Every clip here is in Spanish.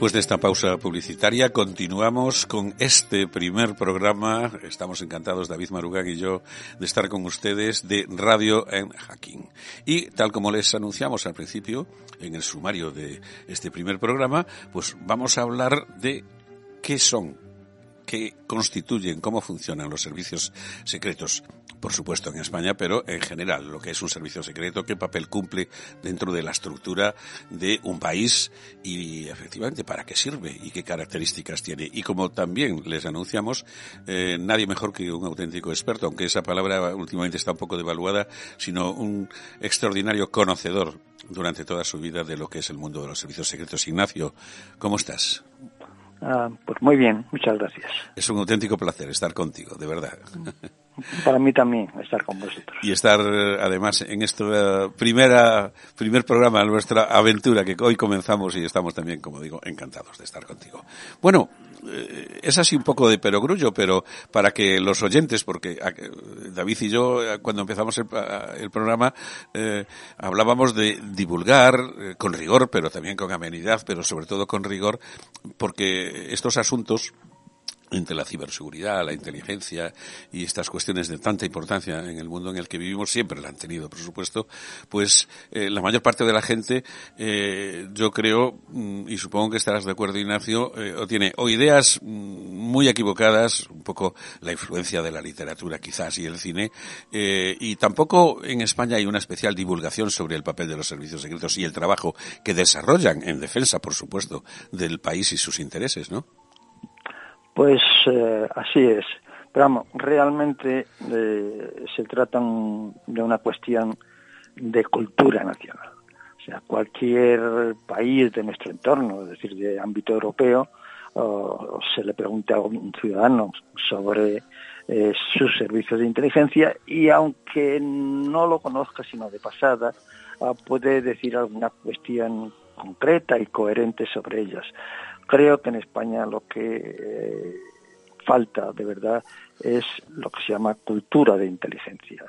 Después de esta pausa publicitaria continuamos con este primer programa. Estamos encantados, David Marugán y yo, de estar con ustedes de Radio en Hacking. Y tal como les anunciamos al principio, en el sumario de este primer programa, pues vamos a hablar de qué son qué constituyen, cómo funcionan los servicios secretos, por supuesto en España, pero en general, lo que es un servicio secreto, qué papel cumple dentro de la estructura de un país y efectivamente para qué sirve y qué características tiene. Y como también les anunciamos, eh, nadie mejor que un auténtico experto, aunque esa palabra últimamente está un poco devaluada, sino un extraordinario conocedor durante toda su vida de lo que es el mundo de los servicios secretos. Ignacio, ¿cómo estás? Ah, pues muy bien, muchas gracias. Es un auténtico placer estar contigo, de verdad. Para mí también estar con vosotros. Y estar además en este primera primer programa de nuestra aventura que hoy comenzamos y estamos también, como digo, encantados de estar contigo. Bueno, eh, es así un poco de perogrullo, pero para que los oyentes, porque David y yo cuando empezamos el, programa eh, hablábamos de divulgar eh, con rigor, pero también con amenidad, pero sobre todo con rigor, porque estos asuntos entre la ciberseguridad, la inteligencia y estas cuestiones de tanta importancia en el mundo en el que vivimos, siempre la han tenido, por supuesto, pues eh, la mayor parte de la gente, eh, yo creo, mm, y supongo que estarás de acuerdo, Ignacio, eh, o tiene o ideas mm, muy equivocadas, un poco la influencia de la literatura quizás y el cine, y tampoco en España hay una especial divulgación sobre el papel de los servicios secretos y el trabajo que desarrollan en defensa, por supuesto, del país y sus intereses, ¿no? Pues eh, así es. Pero vamos, realmente eh, se trata de una cuestión de cultura nacional. O sea, cualquier país de nuestro entorno, es decir, de ámbito europeo, se le pregunte a un ciudadano sobre eh, sus servicios de inteligencia y aunque no lo conozca sino de pasada, ah, puede decir alguna cuestión concreta y coherente sobre ellos. Creo que en España lo que eh, falta de verdad es lo que se llama cultura de inteligencia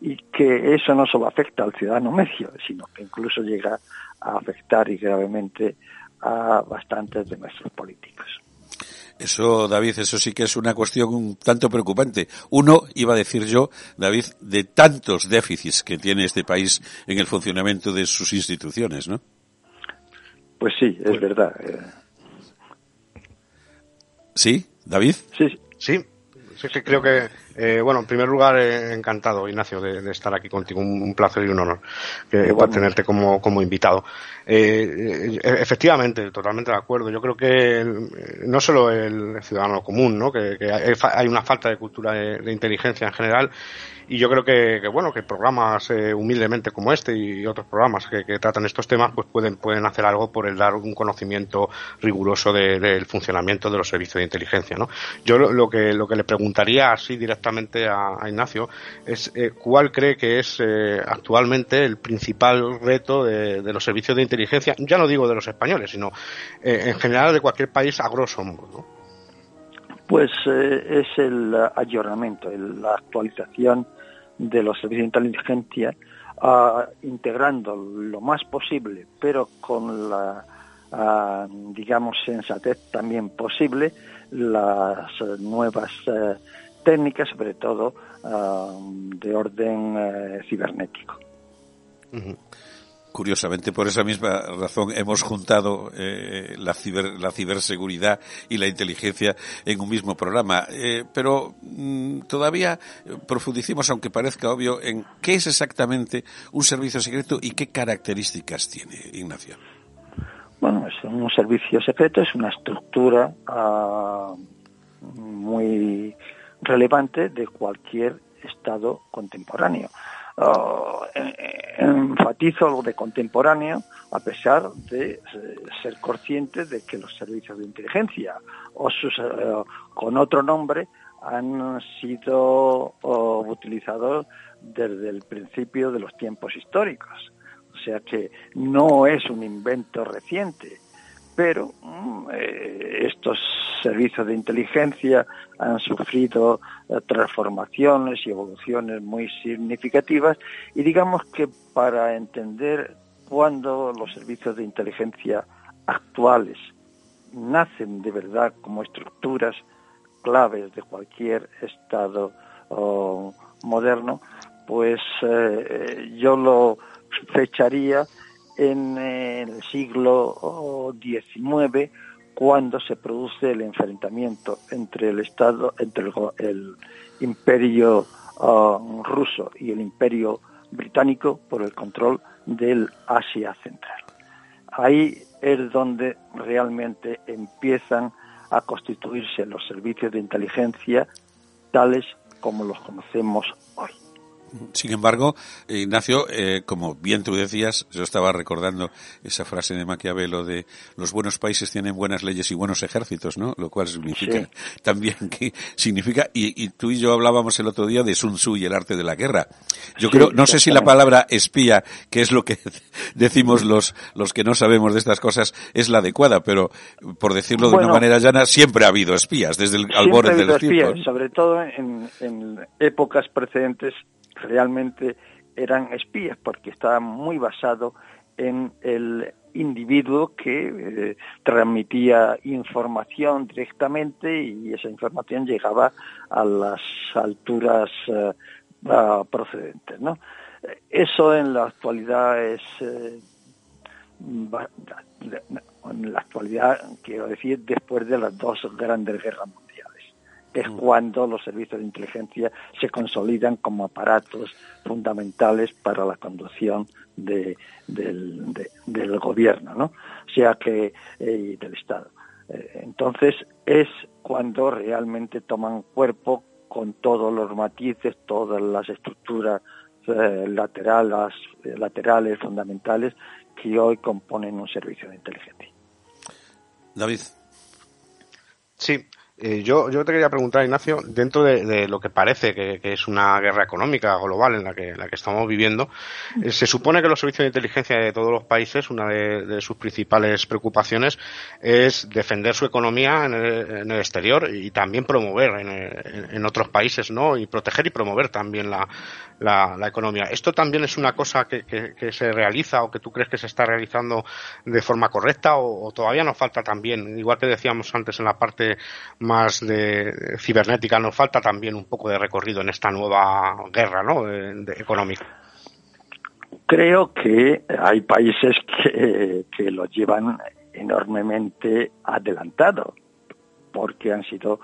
y que eso no solo afecta al ciudadano medio, sino que incluso llega a afectar y gravemente a bastantes de nuestros políticos. Eso, David, eso sí que es una cuestión un tanto preocupante. Uno, iba a decir yo, David, de tantos déficits que tiene este país en el funcionamiento de sus instituciones, ¿no? Pues sí, es verdad. ¿Sí? ¿David? Sí, sí. Sí, sí creo que, eh, bueno, en primer lugar, eh, encantado, Ignacio, de, estar aquí contigo. Un, placer y un honor que, tenerte como, como invitado. Eh, efectivamente, totalmente de acuerdo. Yo creo que no solo el ciudadano común, ¿no? que, hay una falta de cultura de inteligencia en general y yo creo que, bueno que programas eh, humildemente como este y otros programas que, tratan estos temas pues pueden pueden hacer algo por el dar un conocimiento riguroso del funcionamiento de los servicios de inteligencia no yo lo, que lo que le preguntaría así directamente a, Ignacio es eh, cuál cree que es eh, actualmente el principal reto de, los servicios de inteligencia ya no digo de los españoles sino en general de cualquier país a grosso modo. Pues es el ayornamiento, la actualización de los servicios de inteligencia, integrando lo más posible, pero con la, digamos, sensatez también posible, las nuevas eh, técnicas, sobre todo de orden eh, cibernético. Curiosamente, por esa misma razón hemos juntado eh, la, la ciberseguridad y la inteligencia en un mismo programa. Eh, pero mm, todavía profundicemos, aunque parezca obvio, en qué es exactamente un servicio secreto y qué características tiene, Ignacio. Bueno, es un servicio secreto, es una estructura ah, muy relevante de cualquier Estado contemporáneo. Oh, enfatizo algo de contemporáneo a pesar de eh, ser consciente de que los servicios de inteligencia o sus, eh, con otro nombre han sido utilizados desde el principio de los tiempos históricos. O sea que no es un invento reciente, pero mm, eh, estos servicios de inteligencia han sufrido eh, transformaciones y evoluciones muy significativas y digamos que para entender cuándo los servicios de inteligencia actuales nacen de verdad como estructuras claves de cualquier Estado moderno, pues eh, yo lo fecharía en el siglo XIX cuando se produce el enfrentamiento entre el Estado, entre el, imperio uh, ruso y el imperio británico por el control del Asia Central. Ahí es donde realmente empiezan a constituirse los servicios de inteligencia tales como los conocemos hoy. Sin embargo, Ignacio, eh, como bien tú decías, yo estaba recordando esa frase de Maquiavelo de los buenos países tienen buenas leyes y buenos ejércitos, ¿no? Lo cual significa también que significa, y, tú y yo hablábamos el otro día de Sun Tzu y el arte de la guerra. Yo creo, no sé si la palabra espía, que es lo que decimos los, los que no sabemos de estas cosas, es la adecuada, pero por decirlo de una manera llana, siempre ha habido espías desde el albor de los tiempos. Sobre todo en, en épocas precedentes realmente eran espías porque estaban muy basados en el individuo que eh, transmitía información directamente y esa información llegaba a las alturas eh, procedentes. ¿no? Eso en la actualidad es... Eh, en la actualidad, quiero decir, después de las dos grandes guerras mundiales es mm. cuando los servicios de inteligencia se consolidan como aparatos fundamentales para la conducción del, gobierno, ¿no? O sea que eh, del Estado. Eh, entonces es cuando realmente toman cuerpo con todos los matices, todas las estructuras eh, laterales, laterales, fundamentales que hoy componen un servicio de inteligencia. David. Sí, eh, yo, yo te quería preguntar, Ignacio, dentro de, lo que parece que, es una guerra económica global en la que, la que estamos viviendo, eh, se supone que los servicios de inteligencia de todos los países, una de, sus principales preocupaciones es defender su economía en el, exterior y también promover en, otros países, ¿no? Y proteger y promover también la, la, economía. ¿Esto también es una cosa que, que, se realiza o que tú crees que se está realizando de forma correcta o, o todavía nos falta también, igual que decíamos antes en la parte más de cibernética, nos falta también un poco de recorrido en esta nueva guerra ¿no? económica. Creo que hay países que, lo llevan enormemente adelantado, porque han sido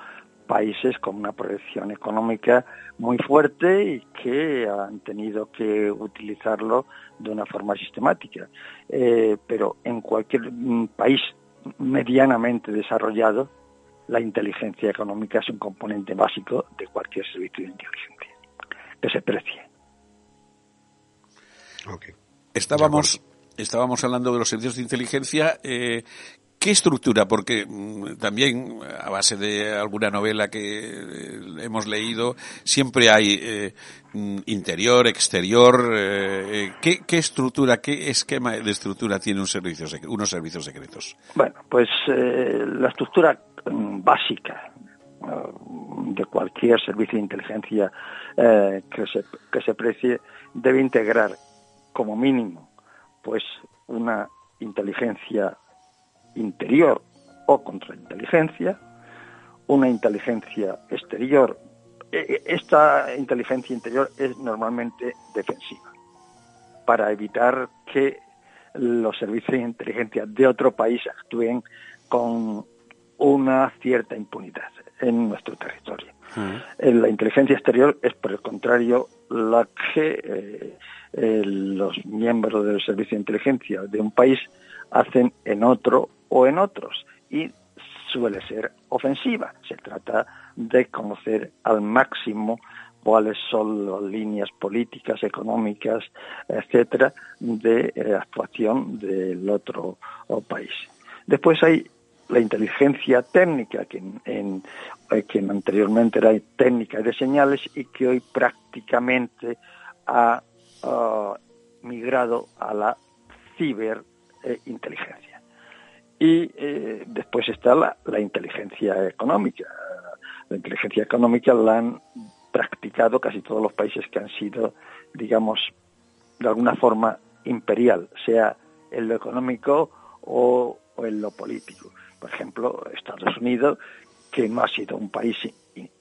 países con una proyección económica muy fuerte y que han tenido que utilizarlo de una forma sistemática. Eh, pero en cualquier país medianamente desarrollado, la inteligencia económica es un componente básico de cualquier servicio de inteligencia que se precie. Estábamos, estábamos hablando de los servicios de inteligencia. Eh, ¿Qué estructura? Porque mm, también, a base de alguna novela que eh, hemos leído, siempre hay eh, mm, interior, exterior. ¿qué, ¿qué, estructura, qué esquema de estructura tiene un servicio, unos servicios secretos? Bueno, pues la estructura básica de cualquier servicio de inteligencia eh, que, se, que se precie debe integrar como mínimo pues una inteligencia interior o contrainteligencia, una inteligencia exterior. E, e, esta inteligencia interior es normalmente defensiva para evitar que los servicios de inteligencia de otro país actúen con una cierta impunidad en nuestro territorio. Mm. La inteligencia exterior es, por el contrario, la que eh, eh, los miembros del servicio de inteligencia de un país hacen en otro o en otros y suele ser ofensiva. Se trata de conocer al máximo cuáles son las líneas políticas, económicas, etcétera, de eh, actuación del otro país. Después hay la inteligencia técnica, que, en, eh, que anteriormente era técnica de señales y que hoy prácticamente ha ah, migrado a la ciberinteligencia. y eh, después está la, la, inteligencia económica. La inteligencia económica la han practicado casi todos los países que han sido, digamos, de alguna forma imperial, sea en lo económico o o en lo político. Por ejemplo, Estados Unidos, que no ha sido un país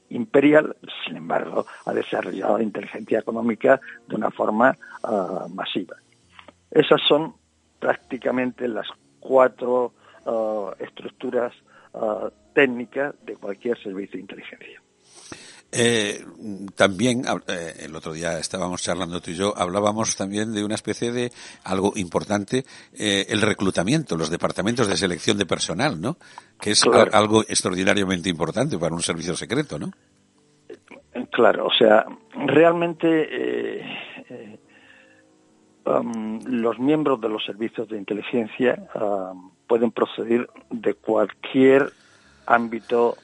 imperial, sin embargo, ha desarrollado la inteligencia económica de una forma uh, masiva. Esas son prácticamente las cuatro uh, estructuras uh, técnicas de cualquier servicio de inteligencia. Eh, también, eh, el otro día estábamos charlando tú y yo, hablábamos también de una especie de algo importante, eh, el reclutamiento, los departamentos de selección de personal, ¿no? Que es Claro. algo extraordinariamente importante para un servicio secreto, ¿no? Claro, o sea, realmente um, los miembros de los servicios de inteligencia um, pueden proceder de cualquier ámbito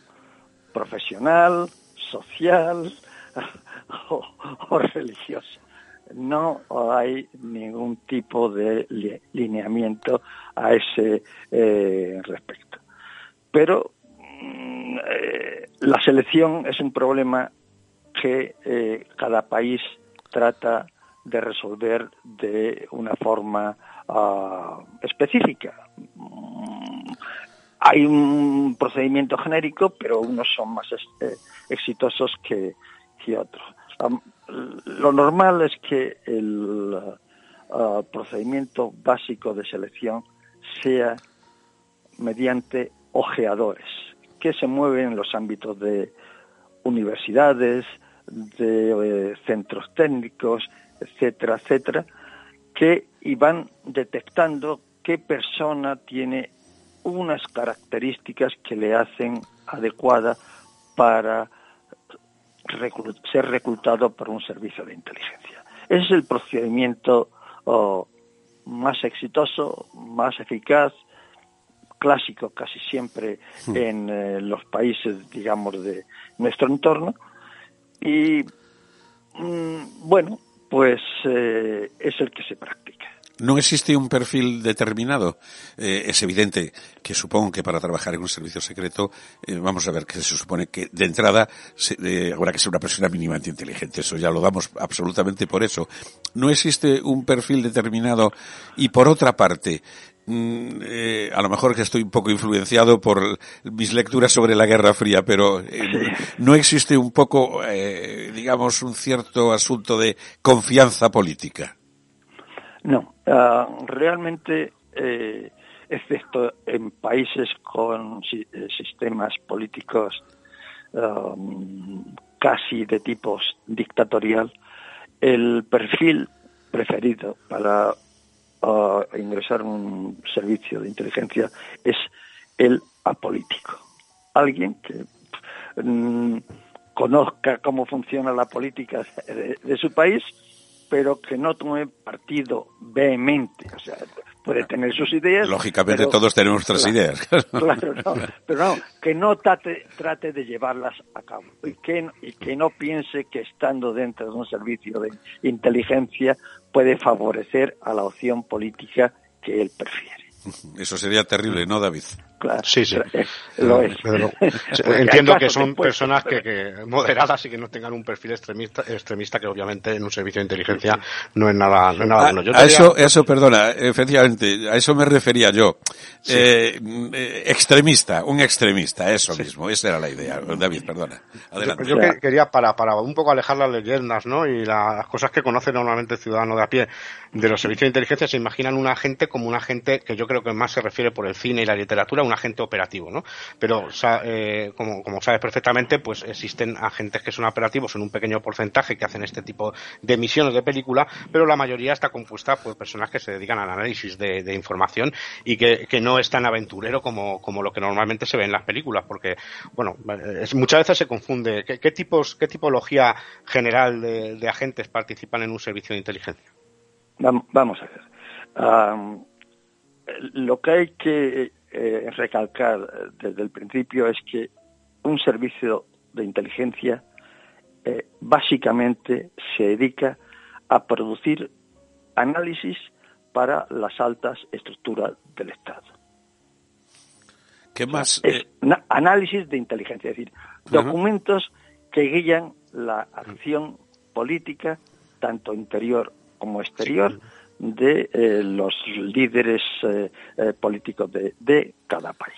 profesional, social o, o religioso. No hay ningún tipo de li- lineamiento a ese eh, respecto. Pero mm, eh, la selección es un problema que eh, cada país trata de resolver de una forma ah, específica. Hay un procedimiento genérico, pero unos son más es- eh, exitosos que, otros. Lo normal es que el ah, procedimiento básico de selección sea mediante ojeadores que se mueven en los ámbitos de universidades, de eh, centros técnicos, etcétera, etcétera, que y van detectando qué persona tiene unas características que le hacen adecuada para ser reclutado por un servicio de inteligencia. Ese es el procedimiento oh, más exitoso, más eficaz, clásico casi siempre en eh, los países, digamos, de nuestro entorno. Y mm, bueno, pues eh, es el que se practica. No existe un perfil determinado. Eh, es evidente que supongo que para trabajar en un servicio secreto, eh, vamos a ver que se supone que de entrada se, eh, habrá que ser una persona mínimamente inteligente. Eso ya lo damos absolutamente por eso. No existe un perfil determinado y por otra parte, mm, eh, a lo mejor que estoy un poco influenciado por mis lecturas sobre la Guerra Fría, pero eh, no existe un poco, eh, digamos, un cierto asunto de confianza política. No, ah, realmente, eh, excepto en países con si- eh, sistemas políticos um, casi de tipo dictatorial, el perfil preferido para ah, ingresar un servicio de inteligencia es el apolítico. Alguien que mm, conozca cómo funciona la política de, de su país, pero que no tome partido vehemente. O sea, puede tener sus ideas. Lógicamente pero- todos tenemos nuestras claro, ideas. Claro, no, pero no, que no trate, trate de llevarlas a cabo y que, y que no piense que estando dentro de un servicio de inteligencia puede favorecer a la opción política que él prefiere. Eso sería terrible, ¿no, David? Claro, Sí, sí. eh, lo es. Entiendo que son personas que, moderadas y que no tengan un perfil extremista, extremista que obviamente en un servicio de inteligencia no es nada, no es nada A, bueno. Yo a eso, diría- eso, perdona, efectivamente, a eso me refería yo. Eh, eh, extremista, un extremista, eso mismo, esa era la idea. David, perdona. Adelante. Yo O sea- que- quería, para, para un poco alejar las leyendas, ¿no? Y la- las cosas que conoce normalmente el ciudadano de a pie de los servicios de inteligencia, se imaginan un agente como un agente que yo creo que más se refiere por el cine y la literatura, un agente operativo, ¿no? Pero, eh, como, sabes perfectamente, pues existen agentes que son operativos en un pequeño porcentaje que hacen este tipo de misiones de película, pero la mayoría está compuesta por personas que se dedican al análisis de, información y que, no es tan aventurero como, lo que normalmente se ve en las películas, porque, bueno, es- muchas veces se confunde. ¿Qué, qué tipos, qué tipología general de, agentes participan en un servicio de inteligencia? Vam- Vamos a ver. Lo que hay que eh, recalcar eh, desde el principio es que un servicio de inteligencia eh, básicamente se dedica a producir análisis para las altas estructuras del Estado. ¿Qué más? Eh, análisis de inteligencia, es decir, documentos que guían la acción política, tanto interior como exterior, de eh, los líderes eh, eh, políticos de, cada país.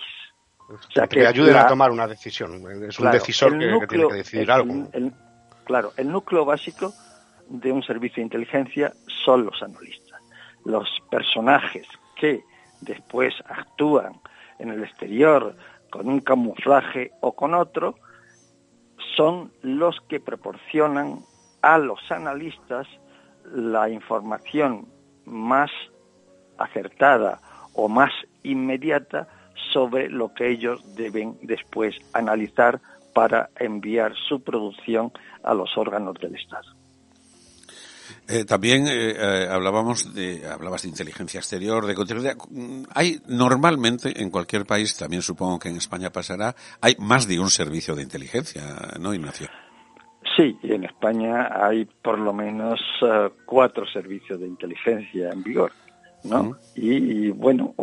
O sea, que, ayuden a tomar una decisión. Es un decisor que, tiene que decidir algo. claro, el núcleo básico de un servicio de inteligencia son los analistas. Los personajes que después actúan en el exterior con un camuflaje o con otro, son los que proporcionan a los analistas la información más acertada o más inmediata sobre lo que ellos deben después analizar para enviar su producción a los órganos del Estado. Eh, también eh, eh, hablábamos de, hablabas de inteligencia exterior, de. Mm, hay normalmente en cualquier país, también supongo que en España pasará, hay más de un servicio de inteligencia, ¿no, Ignacio? Sí, en España hay por lo menos cuatro servicios de inteligencia en vigor, ¿no? y, bueno,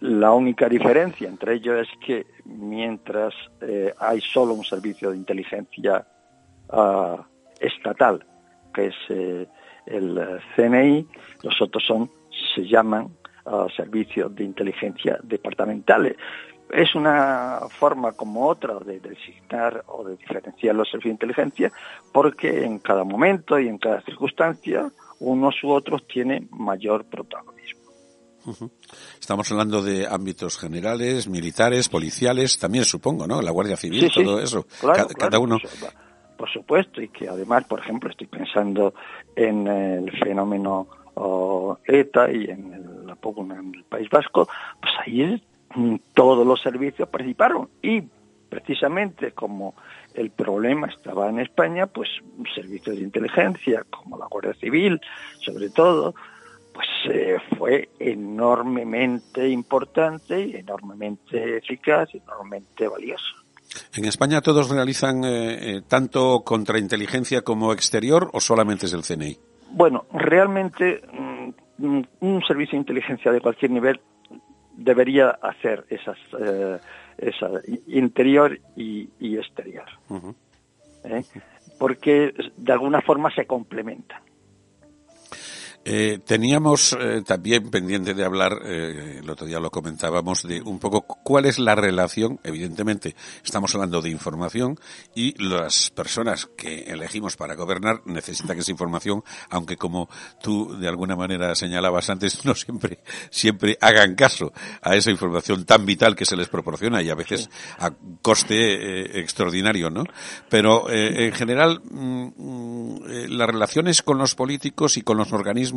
la única diferencia entre ellos es que mientras hay solo un servicio de inteligencia ah, estatal que es eh, el eh, CNI, los otros son, se llaman uh, servicios de inteligencia departamentales. Es una forma como otra de designar o de diferenciar los servicios de inteligencia porque en cada momento y en cada circunstancia unos u otros tienen mayor protagonismo. Estamos hablando de ámbitos generales, militares, policiales, también supongo, ¿no? La Guardia Civil, todo eso. cada, uno. Por supuesto, y que además, por ejemplo, estoy pensando en el fenómeno ETA y en la pugna en el País Vasco, pues ahí todos los servicios participaron y precisamente como el problema estaba en España, pues servicios de inteligencia como la Guardia Civil, sobre todo, pues eh, fue enormemente importante y enormemente eficaz y enormemente valioso. ¿En España todos realizan eh, eh, tanto contrainteligencia como exterior o solamente es el CNI? Bueno, realmente mm, un servicio de inteligencia de cualquier nivel debería hacer esas, eh, interior y, exterior, porque de alguna forma se complementan. Eh, teníamos eh, también pendiente de hablar, eh, el otro día lo comentábamos, de un poco cuál es la relación, evidentemente estamos hablando de información y las personas que elegimos para gobernar necesitan esa información, aunque como tú de alguna manera señalabas antes, no siempre, siempre hagan caso a esa información tan vital que se les proporciona y a veces a coste extraordinario, ¿no? Pero en general, mm, mm, las relaciones con los políticos y con los organismos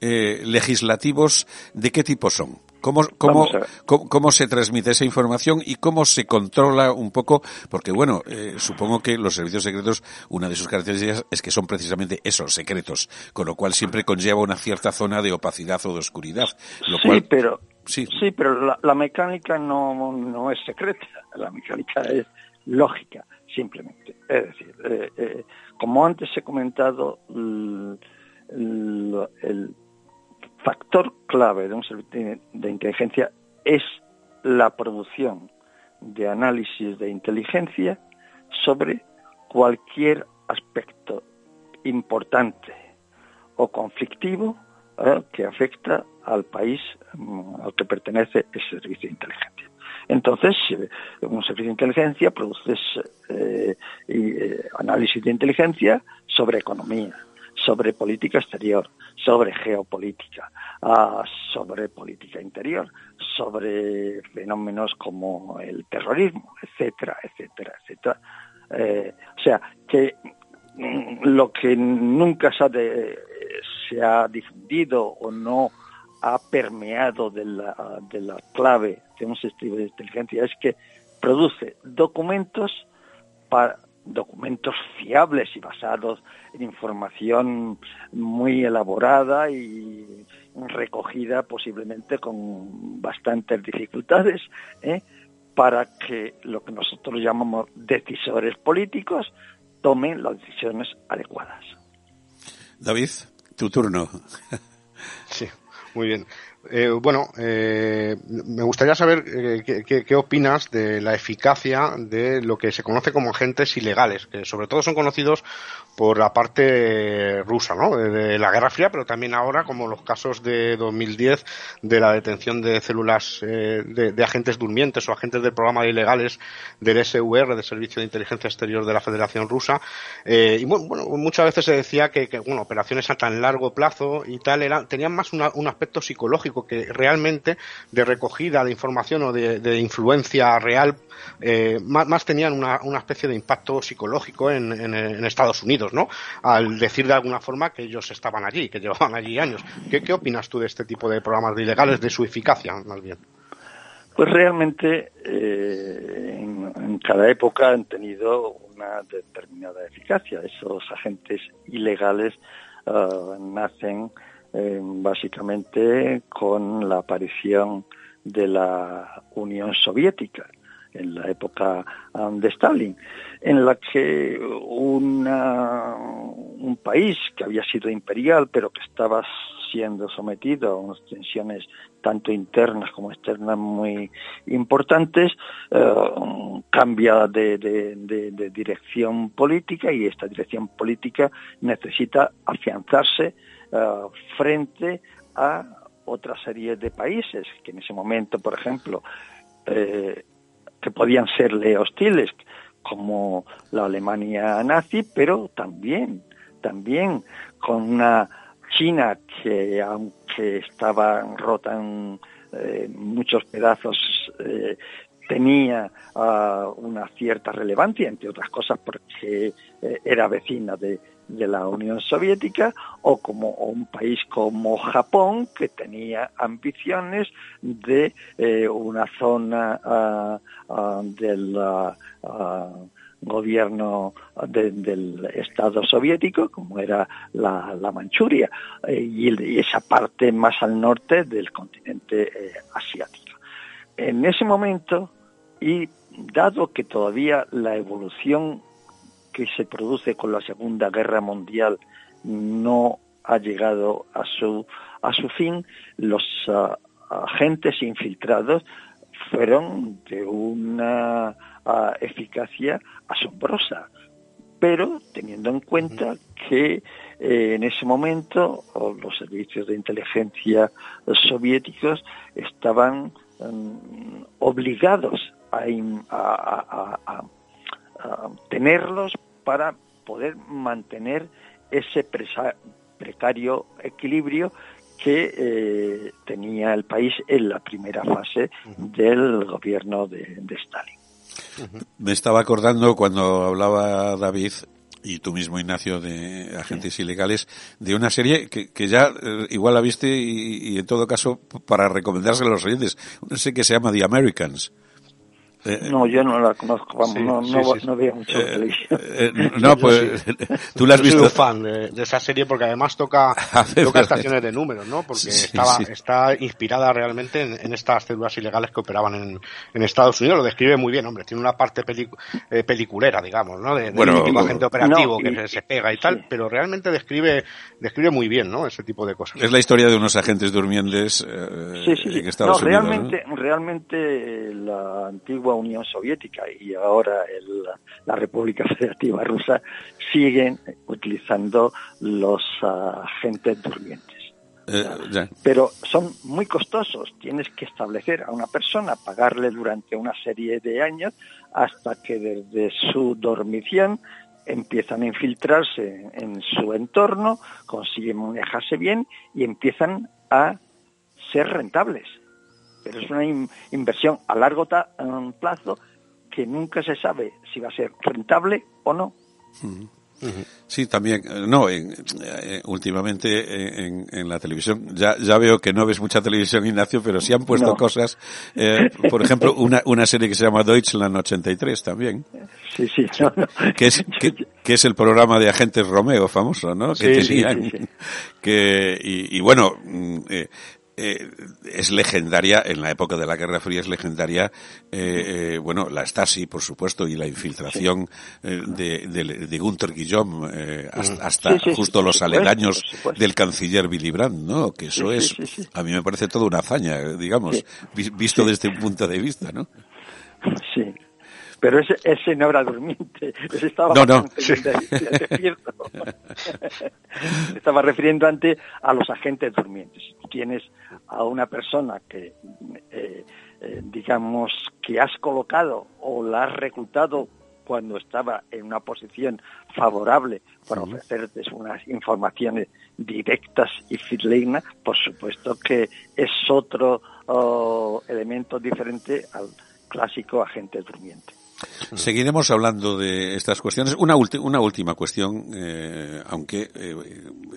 eh, legislativos, ¿de qué tipo son? ¿Cómo, cómo, cómo, se transmite esa información y cómo se controla un poco? Porque, bueno, eh, supongo que los servicios secretos, una de sus características es que son precisamente esos, secretos, con lo cual siempre conlleva una cierta zona de opacidad o de oscuridad. Lo sí, pero, sí. sí, pero la, mecánica no, no es secreta, la mecánica es lógica, simplemente. Es decir, eh, como antes he comentado, el, factor clave de un servicio de inteligencia es la producción de análisis de inteligencia sobre cualquier aspecto importante o conflictivo ¿eh? que afecta al país mm, al que pertenece ese servicio de inteligencia. Entonces, un servicio de inteligencia produce eh, eh, análisis de inteligencia sobre economía, sobre política exterior, sobre geopolítica, ah, sobre política interior, sobre fenómenos como el terrorismo, etcétera, etcétera, etcétera. Eh, o sea, que mm, lo que nunca se ha, se ha difundido o no ha permeado de la, de la clave de un sistema de inteligencia es que produce documentos para, documentos fiables y basados en información muy elaborada y recogida posiblemente con bastantes dificultades, ¿eh? para que lo que nosotros llamamos decisores políticos tomen las decisiones adecuadas. David, tu turno. Sí, muy bien. Eh, bueno, eh, me gustaría saber eh, qué, opinas de la eficacia de lo que se conoce como agentes ilegales, que sobre todo son conocidos por la parte rusa, ¿no? De, la Guerra Fría, pero también ahora, como los casos de 2010, de la detención de células de, agentes durmientes o agentes del programa de ilegales del SUR, del Servicio de Inteligencia Exterior de la Federación Rusa. y bueno, muchas veces se decía que, bueno, operaciones a tan largo plazo y tal, eran, tenían más un aspecto psicológico que realmente de recogida de información o de, influencia real eh, más, tenían una, especie de impacto psicológico en, Estados Unidos, ¿no? Al decir de alguna forma que ellos estaban allí, que llevaban allí años. ¿Qué, opinas tú de este tipo de programas de ilegales, de su eficacia, más bien? Pues realmente eh, en, cada época han tenido una determinada eficacia. Esos agentes ilegales eh, nacen eh, básicamente con la aparición de la Unión Soviética en la época um, de Stalin, en la que una, un país que había sido imperial pero que estaba siendo sometido a unas tensiones tanto internas como externas muy importantes, uh, cambia de, dirección política y esta dirección política necesita afianzarse uh, frente a otra serie de países que en ese momento, por ejemplo, eh, que podían serle hostiles, como la Alemania nazi, pero también, también con una China que, aunque estaba rota en eh, muchos pedazos, eh, tenía uh, una cierta relevancia, entre otras cosas porque eh, era vecina de, de la Unión Soviética o como un país como Japón que tenía ambiciones de eh, una zona uh, del uh, gobierno del Estado soviético como era la, la Manchuria eh, y, esa parte más al norte del continente eh, asiático. En ese momento y dado que todavía la evolución que se produce con la Segunda Guerra Mundial no ha llegado a su, a su fin, los ah, agentes infiltrados fueron de una ah, eficacia asombrosa, pero teniendo en cuenta que eh, en ese momento los servicios de inteligencia soviéticos estaban mm, obligados a, a tenerlos para poder mantener ese precario equilibrio que eh, tenía el país en la primera fase del gobierno de, Stalin. Me estaba acordando cuando hablaba David y tú mismo, Ignacio, de agentes ilegales, de una serie que, ya eh, igual la viste y, en todo caso para recomendársela a los oyentes, una serie que se llama The Americans. Eh, no, yo no la conozco, vamos, no, no, no, veo mucho eh, televisión. Eh, no, pues tú la has visto. Soy fan de, esa serie porque además toca, toca estaciones de números, ¿no? Porque estaba, está inspirada realmente en, estas células ilegales que operaban en, en, Estados Unidos. Lo describe muy bien, hombre. Tiene una parte peliculera, digamos, ¿no? De, bueno, tipo agente operativo que se, pega y tal, pero realmente describe, describe muy bien, ¿no? Ese tipo de cosas. Es la historia de unos agentes durmientes en Estados no, Realmente, realmente la antigua Unión Soviética y ahora la República Federativa Rusa siguen utilizando los agentes durmientes. Eh, Pero son muy costosos. Tienes que establecer a una persona, pagarle durante una serie de años hasta que desde su dormición empiezan a infiltrarse en su entorno, consiguen manejarse bien y empiezan a ser rentables pero es una inversión a largo plazo que nunca se sabe si va a ser rentable o no. Sí, también, eh, no, eh, últimamente en, en, la televisión, ya, ya veo que no ves mucha televisión, Ignacio, pero sí han puesto cosas, eh, por ejemplo, una, una serie que se llama Deutschland 83 también. Sí, sí, que, es, que, es el programa de agentes Romeo famoso, ¿no? Que tenían, que, y, y bueno, mm, eh, es legendaria, en la época de la Guerra Fría es legendaria, eh, eh, bueno, la Stasi, por supuesto, y la infiltración de, de, Gunther Guillaume hasta, justo los aledaños del canciller Willy Brandt, ¿no? Que eso es, a mí me parece toda una hazaña, digamos, visto desde un punto de vista, ¿no? Sí, pero ese, ese no era durmiente, ese estaba no, no. despierto. estaba refiriendo antes a los agentes durmientes. Tienes a una persona que, eh, eh, digamos, que has colocado o la has reclutado cuando estaba en una posición favorable para ofrecerte unas informaciones directas y fidedignas, por supuesto que es otro oh, elemento diferente al clásico agente durmiente. Seguiremos hablando de estas cuestiones. Una, una última cuestión, eh, aunque eh,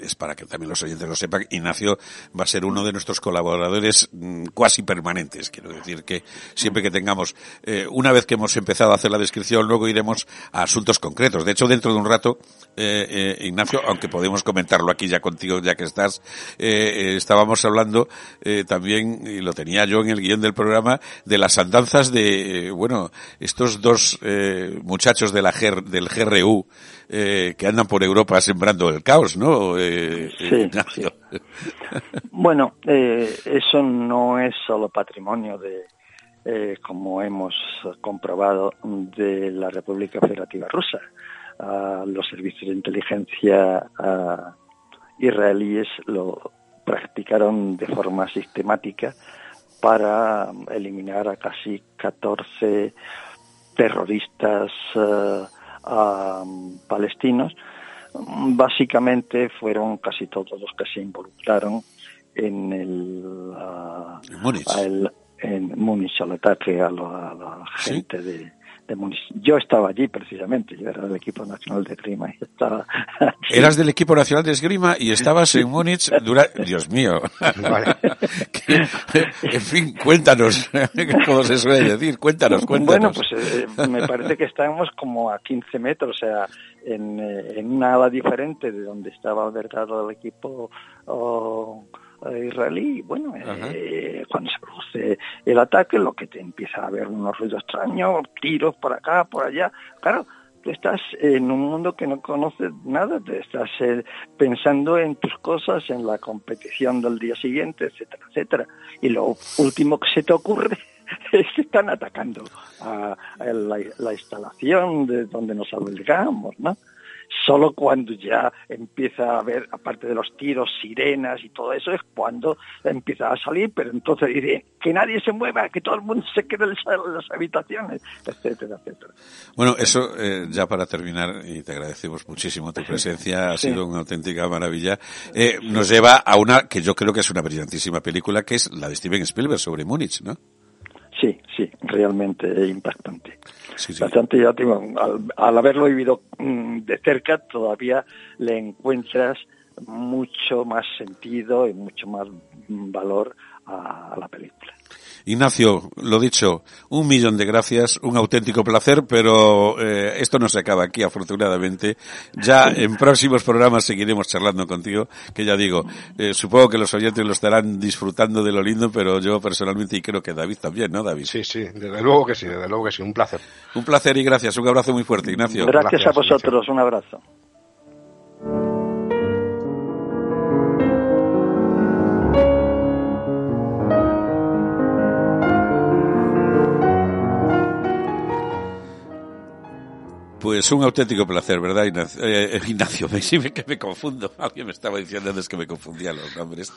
es para que también los oyentes lo sepan. Ignacio va a ser uno de nuestros colaboradores mm, cuasi permanentes. Quiero decir que siempre que tengamos, eh, una vez que hemos empezado a hacer la descripción, luego iremos a asuntos concretos. De hecho, dentro de un rato, Ignacio, aunque podemos comentarlo aquí ya contigo, ya que estás, estábamos hablando también, y lo tenía yo en el guion del programa, de las andanzas de, bueno, estos dos eh, muchachos de la del GRU eh, que andan por Europa sembrando el caos, ¿no? Eh, sí, bueno, eso no es solo patrimonio de, como hemos comprobado, de la República Federativa Rusa. los servicios de inteligencia israelíes lo practicaron de forma sistemática para eliminar a casi 14 terroristas eh, palestinos. Básicamente fueron casi todos los que se involucraron en el, en Múnich al ataque a, la gente de, yo estaba allí precisamente, yo era del equipo nacional de esgrima y estaba Eras del equipo nacional de esgrima y estabas en Múnich durante... Dios mío. en fin, cuéntanos, como se suele decir, cuéntanos, cuéntanos. Bueno, pues eh, me parece que estábamos como a 15 metros, o sea, en, eh, en una ala diferente de donde estaba albergado el equipo... Eh, israelí. Bueno, eh, cuando se produce el ataque, lo que te empieza a ver unos ruidos extraños, tiros por acá, por allá. Claro, tú estás en un mundo que no conoces nada, te estás eh, pensando en tus cosas, en la competición del día siguiente, etcétera, etcétera. Y lo último que se te ocurre es que están atacando a, la, la, instalación de donde nos albergamos, ¿no? Solo cuando ya empieza a haber, aparte de los tiros, sirenas y todo eso, es cuando empieza a salir, pero entonces dice que nadie se mueva, que todo el mundo se quede en las habitaciones, etcétera, etcétera. Bueno, eso eh, ya para terminar, y te agradecemos muchísimo tu presencia, ha sido una auténtica maravilla, eh, nos lleva a una que yo creo que es una brillantísima película, que es la de Steven Spielberg sobre Múnich, ¿no? Sí, sí, realmente impactante. Bastante ya al, haberlo vivido mm, de cerca todavía le encuentras mucho más sentido y mucho más valor a la película. Ignacio, lo dicho, un millón de gracias, un auténtico placer, pero eh, esto no se acaba aquí, afortunadamente. Ya en próximos programas seguiremos charlando contigo, que ya digo, eh, supongo que los oyentes lo estarán disfrutando de lo lindo, pero yo personalmente y creo que David también, ¿no, David? Sí, sí, desde luego que sí, desde luego que sí, un placer. Un placer y gracias, un abrazo muy fuerte, Ignacio. Gracias, a vosotros, un abrazo. Pues un auténtico placer, ¿verdad, Ignacio? Eh, Ignacio, me, que me confundo. Alguien me estaba diciendo antes que me confundía los nombres.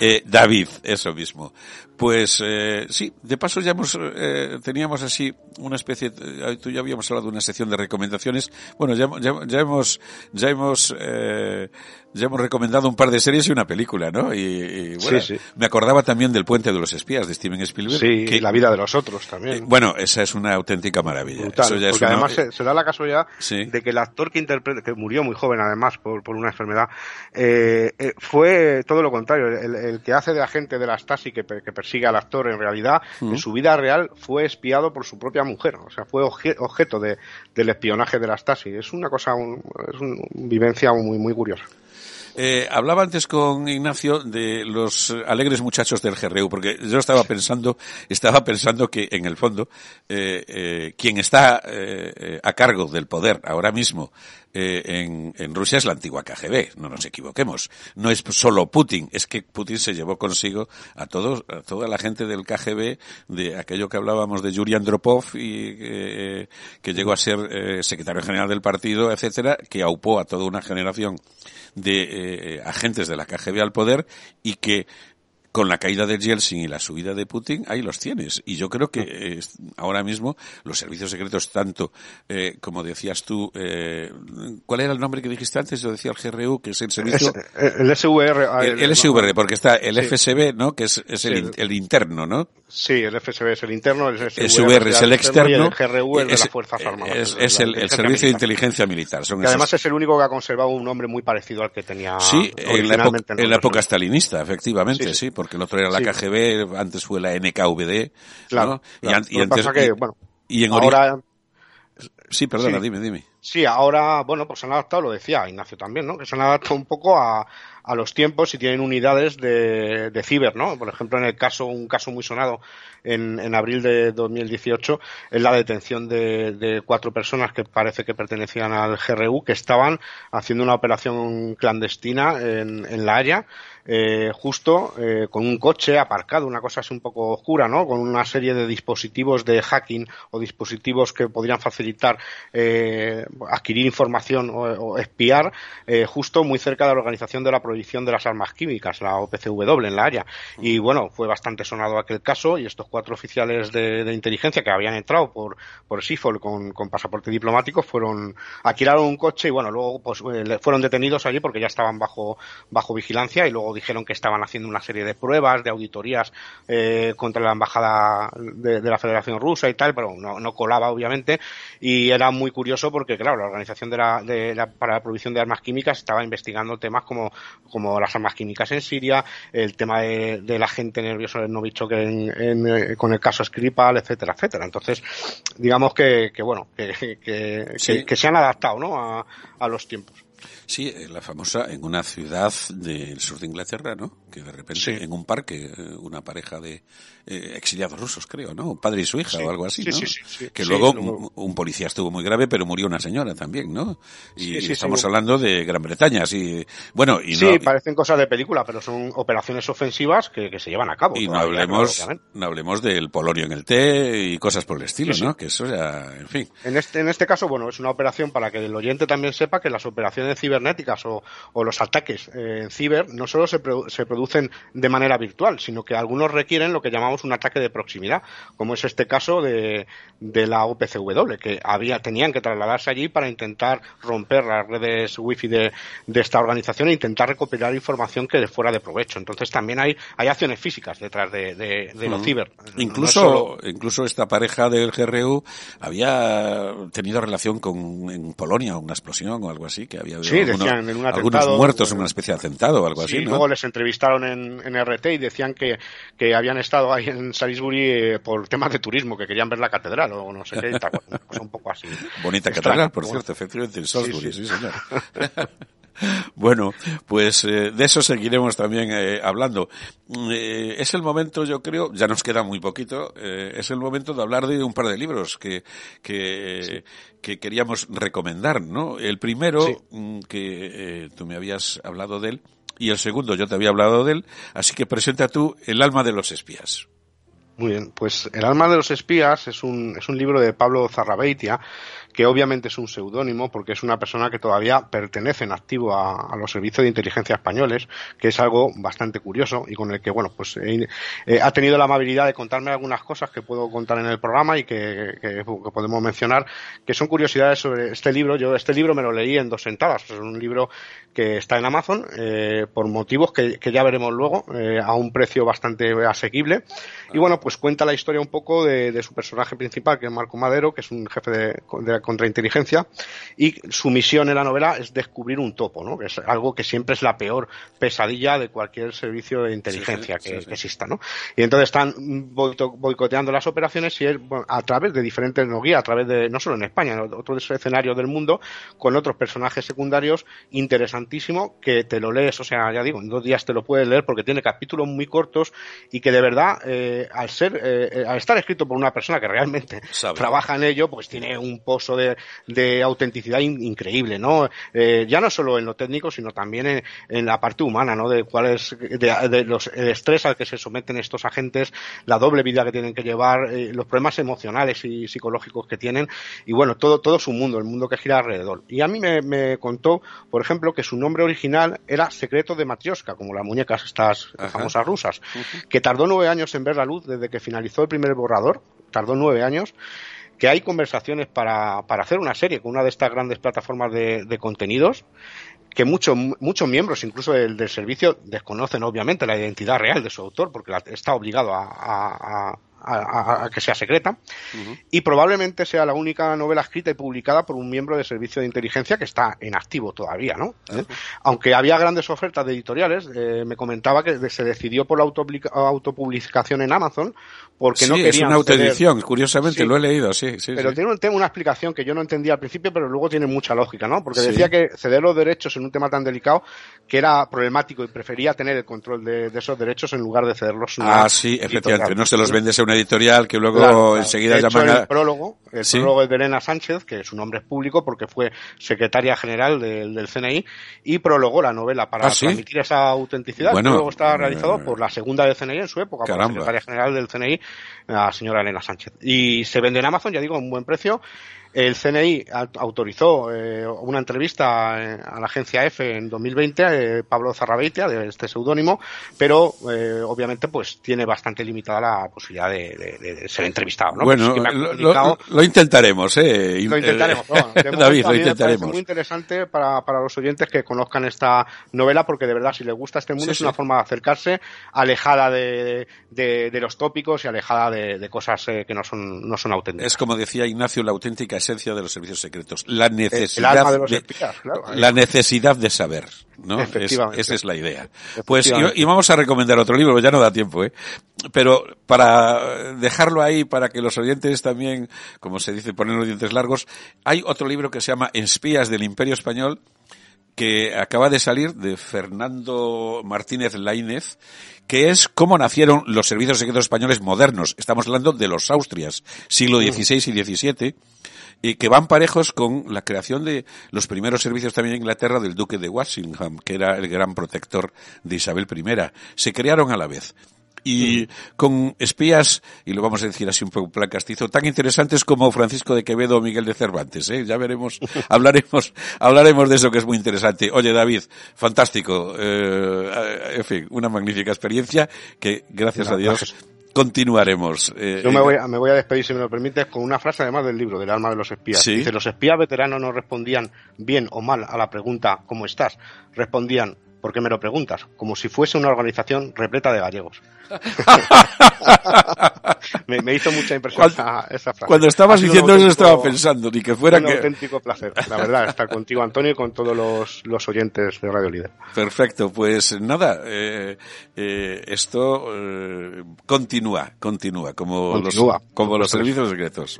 Eh, David, eso mismo. Pues eh, sí, de paso ya hemos, eh, teníamos así una especie, eh, tú ya habíamos hablado de una sección de recomendaciones. Bueno, ya, ya, ya hemos, ya hemos eh, ya hemos recomendado un par de series y una película, ¿no? Y, bueno, me acordaba también del Puente de los Espías de Steven Spielberg. Sí, que, La vida de los otros también. Eh, bueno, esa es una auténtica maravilla. porque además se, da la casualidad de que el actor que interpreta, que murió muy joven además por, por una enfermedad, eh, eh, fue todo lo contrario. El, que hace de agente de la Stasi que, que persigue al actor en realidad, en su vida real fue espiado por su propia mujer. O sea, fue objeto de, del espionaje de la Stasi. Es una cosa, es una vivencia muy, muy curiosa. Eh, hablaba antes con Ignacio de los alegres muchachos del GRU, porque yo estaba pensando, estaba pensando que en el fondo, eh, eh, quien está eh, a cargo del poder ahora mismo en, en, Rusia es la antigua KGB, no nos equivoquemos. No es solo Putin, es que Putin se llevó consigo a todos, a toda la gente del KGB, de aquello que hablábamos de Yuri Andropov y que llegó a ser secretario general del partido, etcétera, que aupó a toda una generación de eh, agentes de la KGB al poder y que con la caída de Yeltsin y la subida de Putin, ahí los tienes. Y yo creo que eh, ahora mismo los servicios secretos, tanto, eh, como decías tú, eh, ¿cuál era el nombre que dijiste antes? Yo decía el GRU, que es el servicio... el SVR. Ah, el, SVR, porque está el FSB, ¿no? Que es, es el, el, interno, ¿no? Sí, el FSB es el interno, el SVR, es el externo. Y el GRU es, de las Fuerzas Armadas. Es, el, Servicio de Inteligencia Militar. Son además es el único que ha conservado un nombre muy parecido al que tenía Sí, en la, época, en la época stalinista, efectivamente, sí, porque el otro era la KGB, antes fue la NKVD. Claro. Y, antes, que, bueno, y en ahora... Sí, perdona, dime, dime. Sí, ahora, bueno, pues se han adaptado, lo decía Ignacio también, ¿no? Que se han adaptado un poco a, a los tiempos y tienen unidades de, de ciber, ¿no? Por ejemplo, en el caso, un caso muy sonado en, en abril de 2018 es la detención de, de, cuatro personas que parece que pertenecían al GRU que estaban haciendo una operación clandestina en, en La Haya eh, justo eh, con un coche aparcado, una cosa así un poco oscura, ¿no? Con una serie de dispositivos de hacking o dispositivos que podrían facilitar eh, adquirir información o, o espiar, eh, justo muy cerca de la organización de la prohibición de las armas químicas, la OPCW en la área. Y bueno, fue bastante sonado aquel caso y estos cuatro oficiales de, inteligencia que habían entrado por, por SIFOL con, con pasaporte diplomático fueron, alquilaron un coche y bueno, luego pues eh, fueron detenidos allí porque ya estaban bajo, bajo vigilancia y luego dijeron que estaban haciendo una serie de pruebas, de auditorías eh, contra la embajada de, de, la Federación Rusa y tal, pero no, no, colaba obviamente. Y era muy curioso porque claro, la organización de la, de la, para la prohibición de armas químicas estaba investigando temas como, como las armas químicas en Siria, el tema de, de la gente nervioso del Novichok en, en, eh, con el caso Skripal, etcétera, etcétera. Entonces, digamos que, que bueno, que, que, sí. que, que se han adaptado ¿no? a, a los tiempos. Sí, la famosa en una ciudad del sur de Inglaterra, ¿no? Que de repente sí. en un parque una pareja de eh, exiliados rusos, creo, ¿no? Padre y su hija sí. o algo así, sí, ¿no? Sí, que luego un, un, policía estuvo muy grave, pero murió una señora también, ¿no? Y estamos hablando de Gran Bretaña, así. Bueno, y Sí, no, parecen cosas de película, pero son operaciones ofensivas que, que se llevan a cabo. Y no hablemos, claro, no hablemos del polonio en el té y cosas por el estilo, ¿no? Que eso ya, en fin. En este, en este caso, bueno, es una operación para que el oyente también sepa que las operaciones cibernéticas o, o los ataques eh, en ciber no solo se, pro, se producen de manera virtual, sino que algunos requieren lo que llamamos un ataque de proximidad, como es este caso de, de la OPCW, que había, tenían que trasladarse allí para intentar romper las redes wifi de, de esta organización e intentar recopilar información que les fuera de provecho. Entonces también hay, hay acciones físicas detrás de, de, de los ciber. Incluso, no incluso esta pareja del GRU había tenido relación con en Polonia una explosión o algo así, que había sí, algunos, decían en un algunos muertos en una especie de atentado o algo sí, así. ¿no? luego les entrevistaron en, en, RT y decían que, que habían estado ahí en Salisbury eh, por temas de turismo, que querían ver la catedral o no sé qué, tal, cosa un poco así. Bonita catedral, por bueno. cierto, efectivamente, en Salisbury, sí, sí. sí señor. Bueno, pues eh, de eso seguiremos también eh, hablando. Eh, es el momento, yo creo, ya nos queda muy poquito, es el momento de hablar de un par de libros que, que, sí. que queríamos recomendar, ¿no? El primero, sí. Mm, que tú me habías hablado de él, y el segundo yo te había hablado de él, así que presenta tú El alma de los espías. Muy bien, pues El alma de los espías es un, es un libro de Pablo Zarrabeitia, que obviamente es un seudónimo porque es una persona que todavía pertenece en activo a, a, los servicios de inteligencia españoles, que es algo bastante curioso y con el que, bueno, pues eh, eh, ha tenido la amabilidad de contarme algunas cosas que puedo contar en el programa y que, que, que, podemos mencionar, que son curiosidades sobre este libro. Yo este libro me lo leí en dos sentadas, es un libro que está en Amazon eh, por motivos que, que, ya veremos luego, eh, a un precio bastante asequible. Y bueno, pues cuenta la historia un poco de, de su personaje principal, que es Marco Madero, que es un jefe de, de contrainteligencia y su misión en la novela es descubrir un topo, ¿no? Que es algo que siempre es la peor pesadilla de cualquier servicio de inteligencia que, exista, ¿no? Y entonces están boicoteando las operaciones y es a través de diferentes no guías, a través de, no solo en España, en otros escenarios del mundo, con otros personajes secundarios interesantísimo que te lo lees, o sea, ya digo, en dos días te lo puedes leer porque tiene capítulos muy cortos y que de verdad, eh, al ser, eh, al estar escrito por una persona que realmente trabaja en ello, pues tiene un pozo de, de autenticidad increíble, ¿no? Eh, ya no solo en lo técnico, sino también en, en la parte humana, ¿no? De cuál es, de, de los, el estrés al que se someten estos agentes, la doble vida que tienen que llevar, eh, los problemas emocionales y psicológicos que tienen, y bueno, todo, todo su mundo, el mundo que gira alrededor. Y a mí me, me contó, por ejemplo, que su nombre original era Secreto de Matrioska, como las muñecas estas famosas rusas, que tardó nueve años en ver la luz desde que finalizó el primer borrador, tardó nueve años, que hay conversaciones para, para hacer una serie con una de estas grandes plataformas de, de contenidos que muchos muchos miembros, incluso del, del, servicio, desconocen obviamente la identidad real de su autor, porque está obligado a, a, a, a, que sea secreta uh -huh. y probablemente sea la única novela escrita y publicada por un miembro del servicio de inteligencia que está en activo todavía, ¿no? Uh -huh. Aunque había grandes ofertas de editoriales, eh, me comentaba que se decidió por la autopublicación en Amazon porque sí, no querían es una autoedición, ceder... curiosamente sí. lo he leído, sí, sí Pero tiene un tema, una explicación que yo no entendía al principio, pero luego tiene mucha lógica, ¿no? Porque decía que ceder los derechos en un tema tan delicado que era problemático y prefería tener el control de, de esos derechos en lugar de cederlos. Ah, sí, efectivamente. No se los vendes a una editorial que luego claro, enseguida claro. llaman a... El prólogo, el ¿Sí? prólogo es de Elena Sánchez, que su nombre es público porque fue secretaria general del, del CNI y prologó la novela para ¿Ah, sí? transmitir esa autenticidad. Bueno, luego está realizado por la segunda del CNI en su época, caramba. por la secretaria general del CNI, la señora Elena Sánchez. Y se vende en Amazon, ya digo, a un buen precio el CNI autorizó eh, una entrevista eh, a la agencia F en 2020, eh, Pablo Zarrabeitia, de este seudónimo, pero eh, obviamente pues tiene bastante limitada la posibilidad de, de, de ser entrevistado. ¿no? Bueno, pues lo, lo, lo, intentaremos, ¿eh? Lo intentaremos. Bueno, David, lo intentaremos. muy interesante para, para los oyentes que conozcan esta novela, porque de verdad, si les gusta este mundo, sí, es sí. una forma de acercarse, alejada de, de, de los tópicos y alejada de, de cosas eh, que no son, no son auténticas. Es como decía Ignacio, la auténtica esencia de los servicios secretos, la necesidad de, de espías, claro, la necesidad de saber, ¿no? Es, esa es la idea. Pues y, y, vamos a recomendar otro libro, ya no da tiempo, ¿eh? Pero para dejarlo ahí, para que los oyentes también, como se dice, ponen los dientes largos, hay otro libro que se llama Espías del Imperio Español, que acaba de salir de Fernando Martínez Laínez, que es cómo nacieron los servicios secretos españoles modernos. Estamos hablando de los Austrias, siglo XVI y XVII y que van parejos con la creación de los primeros servicios también en Inglaterra del duque de Walsingham, que era el gran protector de Isabel I. Se crearon a la vez y con espías, y lo vamos a decir así un poco plan castizo, tan interesantes como Francisco de Quevedo o Miguel de Cervantes, ¿eh? Ya veremos, hablaremos, hablaremos de eso que es muy interesante. Oye, David, fantástico, eh, en fin, una magnífica experiencia que, gracias no, a Dios, gracias continuaremos. Eh, Yo me voy, a, me voy a despedir, si me lo permites, con una frase además del libro, del alma de los espías. ¿Sí? Dice, los espías veteranos no respondían bien o mal a la pregunta ¿cómo estás? Respondían ¿Por qué me lo preguntas? Como si fuese una organización repleta de gallegos. me, me, hizo mucha impresión esa frase. Cuando estabas diciendo eso estaba pensando, ni que fuera un que... auténtico placer, la verdad, estar contigo Antonio y con todos los, los oyentes de Radio Líder. Perfecto, pues nada, eh, eh, esto eh, continúa, continúa, como continúa, los, como los servicios secretos.